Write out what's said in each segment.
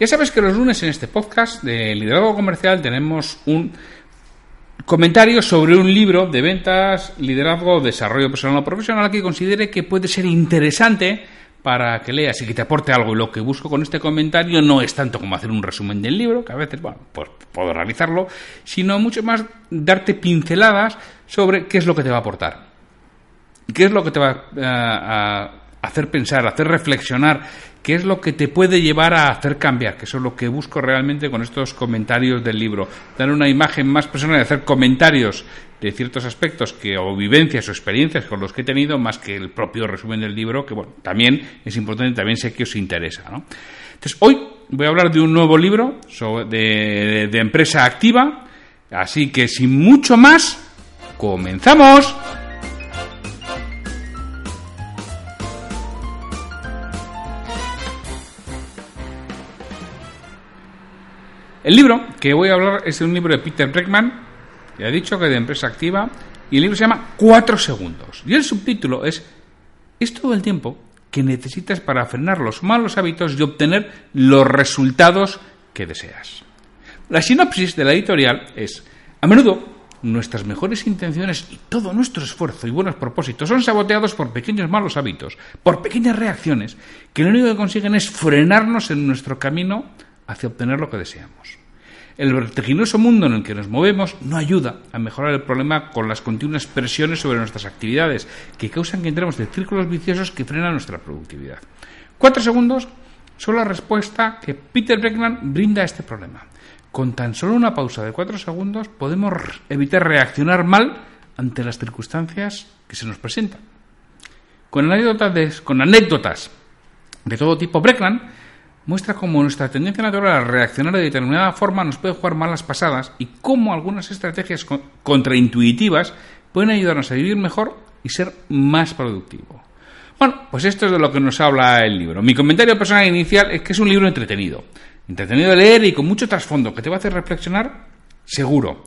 Ya sabes que los lunes en este podcast de liderazgo comercial tenemos un comentario sobre un libro de ventas, liderazgo, desarrollo personal o profesional que considere que puede ser interesante para que leas y que te aporte algo. Y lo que busco con este comentario no es tanto como hacer un resumen del libro, que a veces, bueno, pues puedo realizarlo, sino mucho más darte pinceladas sobre qué es lo que te va a aportar. ¿Qué es lo que te va a hacer pensar, hacer reflexionar qué es lo que te puede llevar a hacer cambiar, que eso es lo que busco realmente con estos comentarios del libro, dar una imagen más personal y hacer comentarios de ciertos aspectos que o vivencias o experiencias con los que he tenido más que el propio resumen del libro, que bueno, también es importante, también sé que os interesa. Entonces, hoy voy a hablar de un nuevo libro de empresa activa, así que sin mucho más, comenzamos. El libro que voy a hablar es un libro de Peter Breckman, ya he dicho que de empresa activa, y el libro se llama Cuatro segundos. Y el subtítulo es Es todo el tiempo que necesitas para frenar los malos hábitos y obtener los resultados que deseas. La sinopsis de la editorial es, a menudo nuestras mejores intenciones y todo nuestro esfuerzo y buenos propósitos son saboteados por pequeños malos hábitos, por pequeñas reacciones, que lo único que consiguen es frenarnos en nuestro camino hacia obtener lo que deseamos. El vertiginoso mundo en el que nos movemos no ayuda a mejorar el problema con las continuas presiones sobre nuestras actividades, que causan que entremos en círculos viciosos que frenan nuestra productividad. Cuatro segundos son la respuesta que Peter Breckman brinda a este problema. Con tan solo una pausa de cuatro segundos podemos evitar reaccionar mal ante las circunstancias que se nos presentan. Con anécdotas de, con anécdotas de todo tipo, Breckman muestra cómo nuestra tendencia natural a reaccionar de determinada forma nos puede jugar malas pasadas y cómo algunas estrategias contraintuitivas pueden ayudarnos a vivir mejor y ser más productivo. Bueno, pues esto es de lo que nos habla el libro. Mi comentario personal inicial es que es un libro entretenido. Entretenido de leer y con mucho trasfondo que te va a hacer reflexionar, seguro.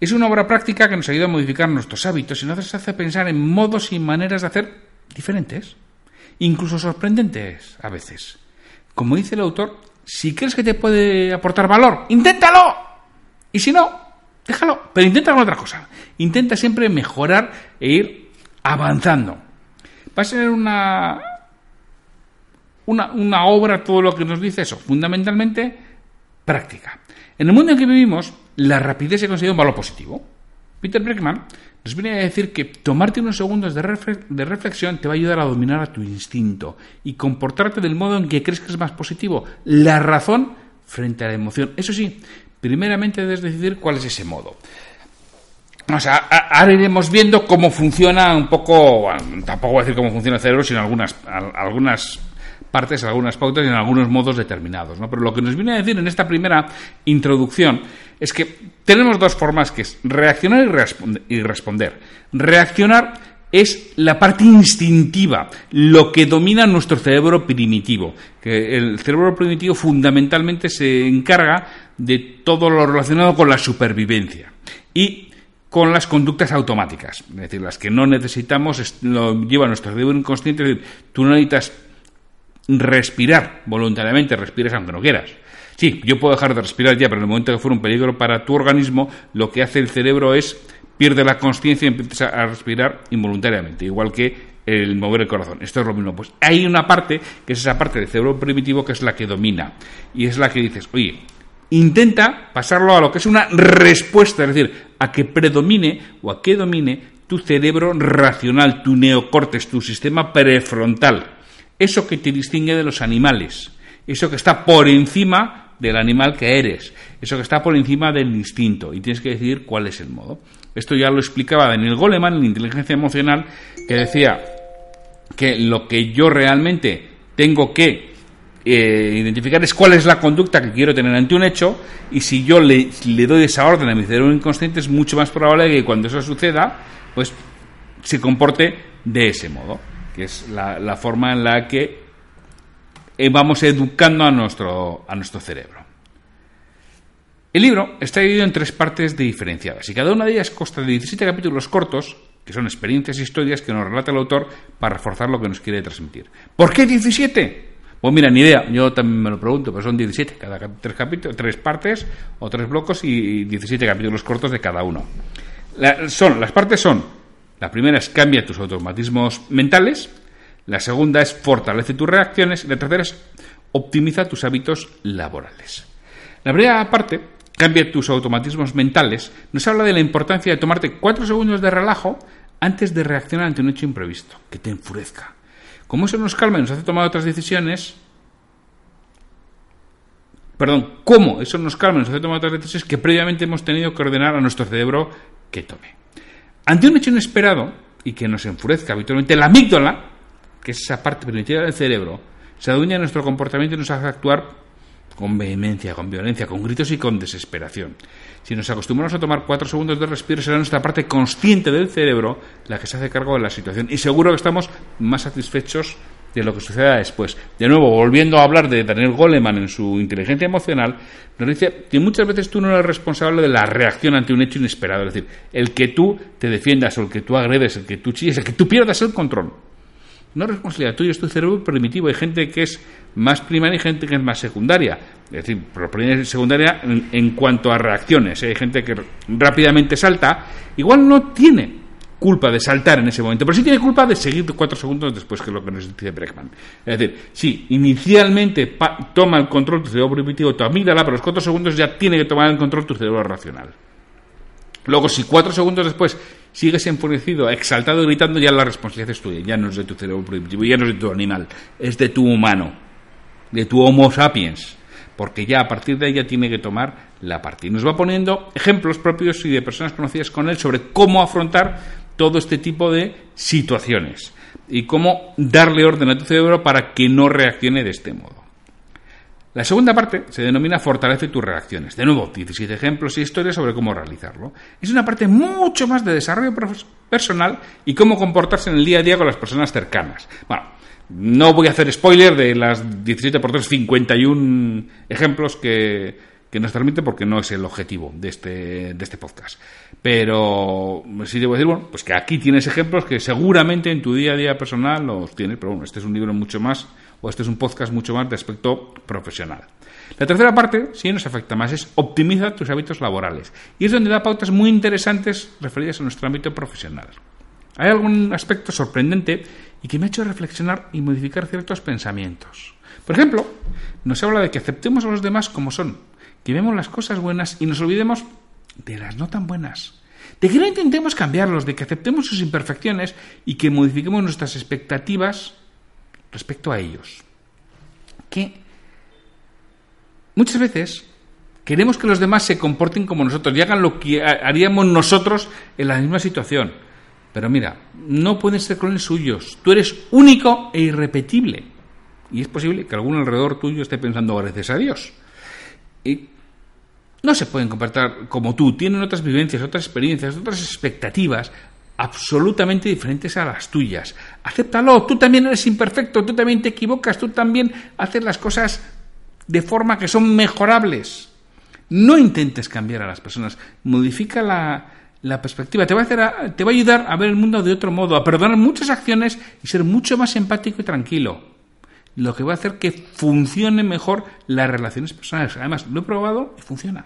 Es una obra práctica que nos ayuda a modificar nuestros hábitos y nos hace pensar en modos y maneras de hacer diferentes, incluso sorprendentes a veces. Como dice el autor, si crees que te puede aportar valor, inténtalo. Y si no, déjalo. Pero intenta con otra cosa. Intenta siempre mejorar e ir avanzando. Va a ser una, una, obra, todo lo que nos dice eso, fundamentalmente práctica. En el mundo en que vivimos, la rapidez se considera un valor positivo. Peter Breckman nos viene a decir que tomarte unos segundos de, reflexión te va a ayudar a dominar a tu instinto y comportarte del modo en que crees que es más positivo. La razón frente a la emoción. Eso sí, primeramente debes decidir cuál es ese modo. O sea, ahora iremos viendo cómo funciona un poco, tampoco voy a decir cómo funciona el cerebro, sino algunas, algunas partes, algunas pautas y en algunos modos determinados. ¿no? Pero lo que nos viene a decir en esta primera introducción es que tenemos dos formas que es reaccionar y, responder. Reaccionar es la parte instintiva, lo que domina nuestro cerebro primitivo. Que el cerebro primitivo fundamentalmente se encarga de todo lo relacionado con la supervivencia y con las conductas automáticas, es decir, las que no necesitamos, lo lleva nuestro cerebro inconsciente, es decir, tú no necesitas respirar voluntariamente, respiras aunque no quieras. Sí, yo puedo dejar de respirar ya, pero en el momento que fuera un peligro para tu organismo, lo que hace el cerebro es pierde la conciencia y empieza a respirar involuntariamente, igual que el mover el corazón. Esto es lo mismo. Pues hay una parte, que es esa parte del cerebro primitivo, que es la que domina. Y es la que dices, oye, intenta pasarlo a lo que es una respuesta, es decir, a que predomine o a que domine tu cerebro racional, tu neocortes, tu sistema prefrontal. Eso que te distingue de los animales. Eso que está por encima del animal que eres. Eso que está por encima del instinto. Y tienes que decidir cuál es el modo. Esto ya lo explicaba Daniel Goleman en inteligencia emocional, que decía que lo que yo realmente tengo que eh, identificar es cuál es la conducta que quiero tener ante un hecho y si yo le, doy esa orden a mi cerebro inconsciente es mucho más probable que cuando eso suceda pues se comporte de ese modo que es la forma en la que vamos educando a nuestro, a nuestro cerebro el libro está dividido en tres partes diferenciadas y cada una de ellas consta de 17 capítulos cortos que son experiencias e historias que nos relata el autor para reforzar lo que nos quiere transmitir. ¿Por qué 17? Pues mira, ni idea, yo también me lo pregunto, pero son 17, cada tres, capítulos, tres partes o tres blocos y 17 capítulos cortos de cada uno. son, las partes son, la primera es cambia tus automatismos mentales, la segunda es fortalece tus reacciones y la tercera es optimiza tus hábitos laborales. La primera parte cambia tus automatismos mentales, nos habla de la importancia de tomarte cuatro segundos de relajo antes de reaccionar ante un hecho imprevisto, que te enfurezca. Como eso nos calma y nos hace tomar otras decisiones, perdón, cómo eso nos calma y nos hace tomar otras decisiones que previamente hemos tenido que ordenar a nuestro cerebro que tome. Ante un hecho inesperado y que nos enfurezca habitualmente, la amígdala, que es esa parte primitiva del cerebro, se adueña de nuestro comportamiento y nos hace actuar con vehemencia, con violencia, con gritos y con desesperación. Si nos acostumbramos a tomar cuatro segundos de respiro, será nuestra parte consciente del cerebro la que se hace cargo de la situación. Y seguro que estamos más satisfechos de lo que suceda después. De nuevo, volviendo a hablar de Daniel Goleman en su inteligencia emocional, nos dice que muchas veces tú no eres responsable de la reacción ante un hecho inesperado. Es decir, el que tú te defiendas o el que tú agredes, el que tú chilles, el que tú pierdas el control no es responsabilidad tuya, es tu cerebro primitivo. Hay gente que es más primaria y gente que es más secundaria. Es decir, primaria y secundaria en, cuanto a reacciones. Hay gente que rápidamente salta, igual no tiene culpa de saltar en ese momento, pero sí tiene culpa de seguir cuatro segundos después, que es lo que nos dice Breckman. Es decir, sí, inicialmente toma el control tu cerebro primitivo, tu amígdala, pero los cuatro segundos ya tiene que tomar el control tu cerebro racional. Luego, si cuatro segundos después sigues enfurecido, exaltado, gritando, ya la responsabilidad es tuya, ya no es de tu cerebro primitivo, ya no es de tu animal, es de tu humano, de tu Homo sapiens, porque ya a partir de ahí ya tiene que tomar la partida. Nos va poniendo ejemplos propios y de personas conocidas con él sobre cómo afrontar todo este tipo de situaciones y cómo darle orden a tu cerebro para que no reaccione de este modo. La segunda parte se denomina Fortalece tus reacciones. De nuevo, 17 ejemplos y historias sobre cómo realizarlo. Es una parte mucho más de desarrollo personal y cómo comportarse en el día a día con las personas cercanas. Bueno, no voy a hacer spoiler de las 17 por 3, 51 ejemplos que, que nos transmite porque no es el objetivo de este, de este podcast. Pero sí debo decir, bueno, pues que aquí tienes ejemplos que seguramente en tu día a día personal los tienes, pero bueno, este es un libro mucho más o este es un podcast mucho más de aspecto profesional. La tercera parte, si nos afecta más, es optimiza tus hábitos laborales. Y es donde da pautas muy interesantes referidas a nuestro ámbito profesional. Hay algún aspecto sorprendente y que me ha hecho reflexionar y modificar ciertos pensamientos. Por ejemplo, nos habla de que aceptemos a los demás como son, que vemos las cosas buenas y nos olvidemos de las no tan buenas. De que no intentemos cambiarlos, de que aceptemos sus imperfecciones y que modifiquemos nuestras expectativas respecto a ellos. Que muchas veces queremos que los demás se comporten como nosotros y hagan lo que haríamos nosotros en la misma situación. Pero mira, no pueden ser clones suyos. Tú eres único e irrepetible. Y es posible que algún alrededor tuyo esté pensando gracias a Dios. Y no se pueden comportar como tú. Tienen otras vivencias, otras experiencias, otras expectativas absolutamente diferentes a las tuyas. Acéptalo, tú también eres imperfecto, tú también te equivocas, tú también haces las cosas de forma que son mejorables. No intentes cambiar a las personas, modifica la, la perspectiva, te va, a hacer te va a ayudar a ver el mundo de otro modo, a perdonar muchas acciones y ser mucho más empático y tranquilo. Lo que va a hacer que funcione mejor las relaciones personales. Además, lo he probado y funciona.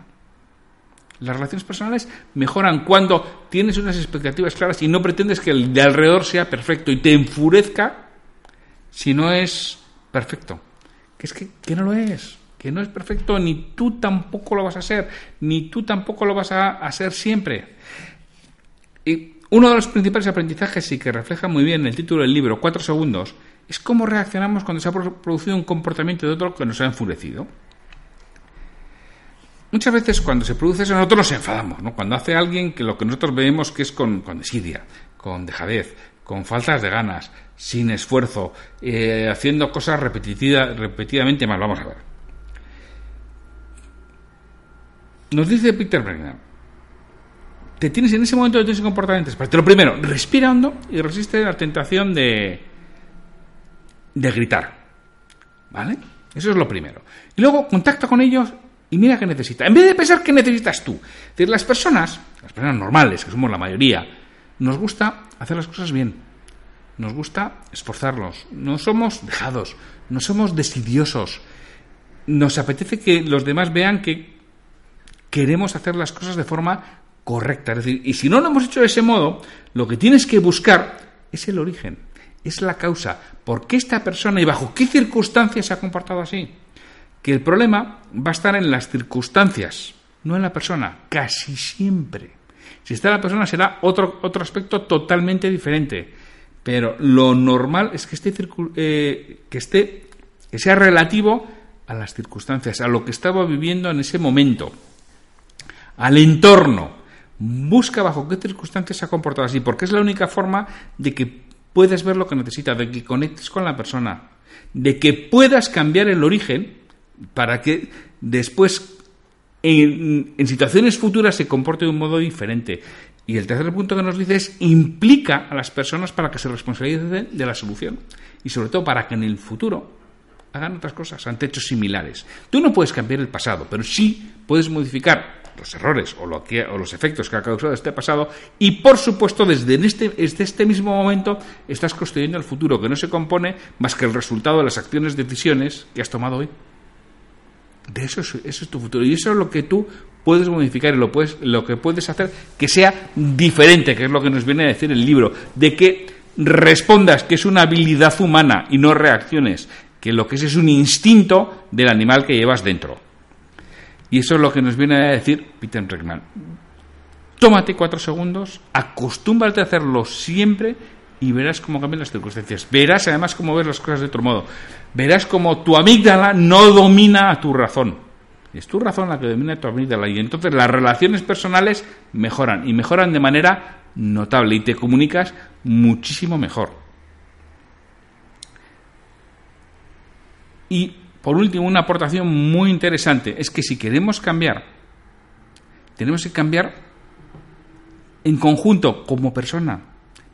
Las relaciones personales mejoran cuando tienes unas expectativas claras y no pretendes que el de alrededor sea perfecto y te enfurezca si no es perfecto. Que es que, no lo es, que no es perfecto, ni tú tampoco lo vas a ser, ni tú tampoco lo vas a hacer siempre. Y uno de los principales aprendizajes y que refleja muy bien el título del libro, Cuatro segundos, es cómo reaccionamos cuando se ha producido un comportamiento de otro que nos ha enfurecido. Muchas veces cuando se produce eso nosotros nos enfadamos, ¿no? Cuando hace alguien que lo que nosotros vemos que es con, con desidia, con dejadez, con faltas de ganas, sin esfuerzo, eh, haciendo cosas repetidamente mal. Vamos a ver. Nos dice Peter Brennan, te tienes en ese momento de tienes comportamientos. Pero lo primero, respira hondo y resiste la tentación de, de gritar. ¿Vale? Eso es lo primero. Y luego contacta con ellos y mira qué necesita. En vez de pensar qué necesitas tú. Es decir, las personas, las personas normales, que somos la mayoría, nos gusta hacer las cosas bien. Nos gusta esforzarnos. No somos dejados. No somos desidiosos. Nos apetece que los demás vean que queremos hacer las cosas de forma correcta. Es decir, y si no lo hemos hecho de ese modo, lo que tienes que buscar es el origen, es la causa. ¿Por qué esta persona y bajo qué circunstancias se ha comportado así? Que el problema va a estar en las circunstancias, no en la persona, casi siempre. Si está la persona será otro, otro aspecto totalmente diferente. Pero lo normal es que esté, eh, que esté, que sea relativo a las circunstancias, a lo que estaba viviendo en ese momento, al entorno. Busca bajo qué circunstancias se ha comportado así, porque es la única forma de que puedas ver lo que necesitas, de que conectes con la persona, de que puedas cambiar el origen para que después en, situaciones futuras se comporte de un modo diferente. Y el tercer punto que nos dice es implica a las personas para que se responsabilicen de la solución y sobre todo para que en el futuro hagan otras cosas ante hechos similares. Tú no puedes cambiar el pasado, pero sí puedes modificar los errores o, lo que, o los efectos que ha causado este pasado y por supuesto desde, este, desde este mismo momento estás construyendo el futuro que no se compone más que el resultado de las acciones, decisiones que has tomado hoy. De eso es, tu futuro. Y eso es lo que tú puedes modificar y lo, puedes, lo que puedes hacer que sea diferente, que es lo que nos viene a decir el libro, de que respondas que es una habilidad humana y no reacciones, que lo que es es un instinto del animal que llevas dentro. Y eso es lo que nos viene a decir Peter Reckman. Tómate cuatro segundos, acostúmbrate a hacerlo siempre y verás cómo cambian las circunstancias. Verás además cómo ves las cosas de otro modo. Verás cómo tu amígdala no domina a tu razón. Es tu razón la que domina a tu amígdala. Y entonces las relaciones personales mejoran y mejoran de manera notable y te comunicas muchísimo mejor. Y por último, una aportación muy interesante es que si queremos cambiar, tenemos que cambiar en conjunto como persona,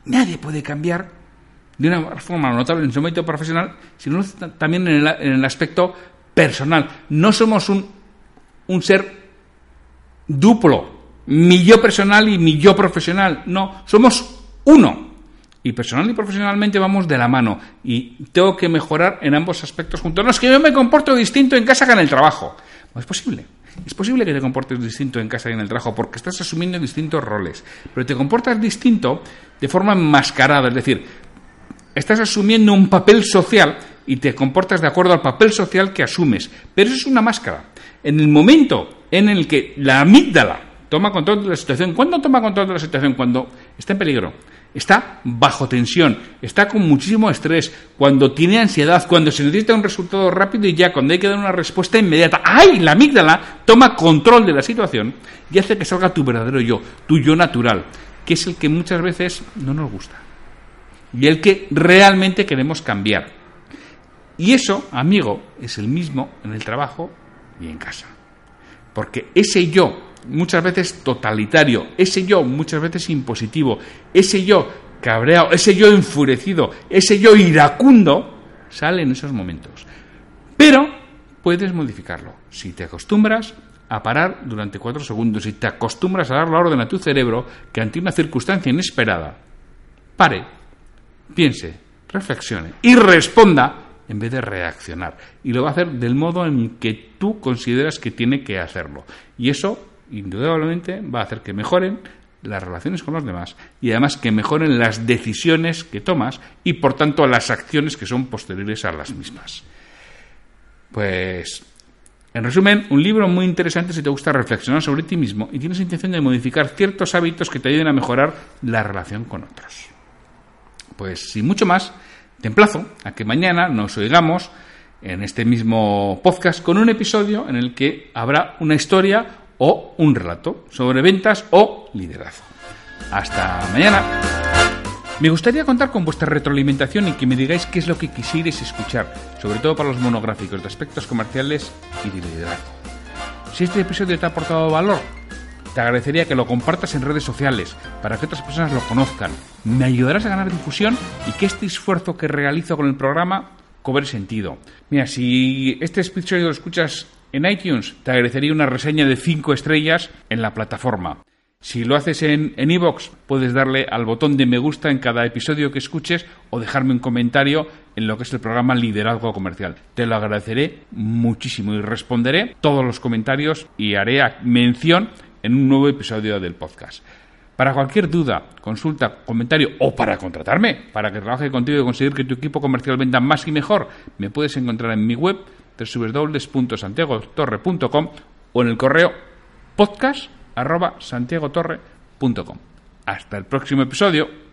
Nadie puede cambiar de una forma notable en su ámbito profesional, sino también en el, aspecto personal. No somos un, un ser duplo, mi yo personal y mi yo profesional. No, somos uno. Y personal y profesionalmente vamos de la mano. Y tengo que mejorar en ambos aspectos juntos. No es que yo me comporto distinto en casa que en el trabajo. No es posible. Es posible que te comportes distinto en casa y en el trabajo porque estás asumiendo distintos roles, pero te comportas distinto de forma enmascarada, es decir, estás asumiendo un papel social y te comportas de acuerdo al papel social que asumes, pero eso es una máscara. En el momento en el que la amígdala toma control de la situación, ¿cuándo toma control de la situación? Cuando está en peligro está bajo tensión, está con muchísimo estrés, cuando tiene ansiedad, cuando se necesita un resultado rápido y ya, cuando hay que dar una respuesta inmediata. ¡Ay! La amígdala toma control de la situación y hace que salga tu verdadero yo, tu yo natural, que es el que muchas veces no nos gusta y el que realmente queremos cambiar. Y eso, amigo, es el mismo en el trabajo y en casa. Porque ese yo muchas veces totalitario, ese yo muchas veces impositivo, ese yo cabreado, ese yo enfurecido, ese yo iracundo, sale en esos momentos. Pero puedes modificarlo. Si te acostumbras a parar durante cuatro segundos, si te acostumbras a dar la orden a tu cerebro que ante una circunstancia inesperada, pare, piense, reflexione y responda en vez de reaccionar. Y lo va a hacer del modo en que tú consideras que tiene que hacerlo. Y eso indudablemente va a hacer que mejoren las relaciones con los demás y además que mejoren las decisiones que tomas y por tanto las acciones que son posteriores a las mismas. Pues En resumen, un libro muy interesante si te gusta reflexionar sobre ti mismo y tienes intención de modificar ciertos hábitos que te ayuden a mejorar la relación con otros. Pues sin mucho más, te emplazo a que mañana nos oigamos en este mismo podcast con un episodio en el que habrá una historia o un relato sobre ventas o liderazgo. Hasta mañana. Me gustaría contar con vuestra retroalimentación y que me digáis qué es lo que quisierais escuchar, sobre todo para los monográficos de aspectos comerciales y de liderazgo. Si este episodio te ha aportado valor, te agradecería que lo compartas en redes sociales para que otras personas lo conozcan. Me ayudarás a ganar difusión y que este esfuerzo que realizo con el programa cobre sentido. Mira, si este episodio lo escuchas en iTunes, te agradecería una reseña de 5 estrellas en la plataforma. Si lo haces en iVoox, puedes darle al botón de me gusta en cada episodio que escuches o dejarme un comentario en lo que es el programa Liderazgo Comercial. Te lo agradeceré muchísimo y responderé todos los comentarios y haré mención en un nuevo episodio del podcast. Para cualquier duda, consulta, comentario o para contratarme, para que trabaje contigo y conseguir que tu equipo comercial venda más y mejor, me puedes encontrar en mi web www.santiagotorre.com o en el correo podcast arroba santiagotorre.com. Hasta el próximo episodio.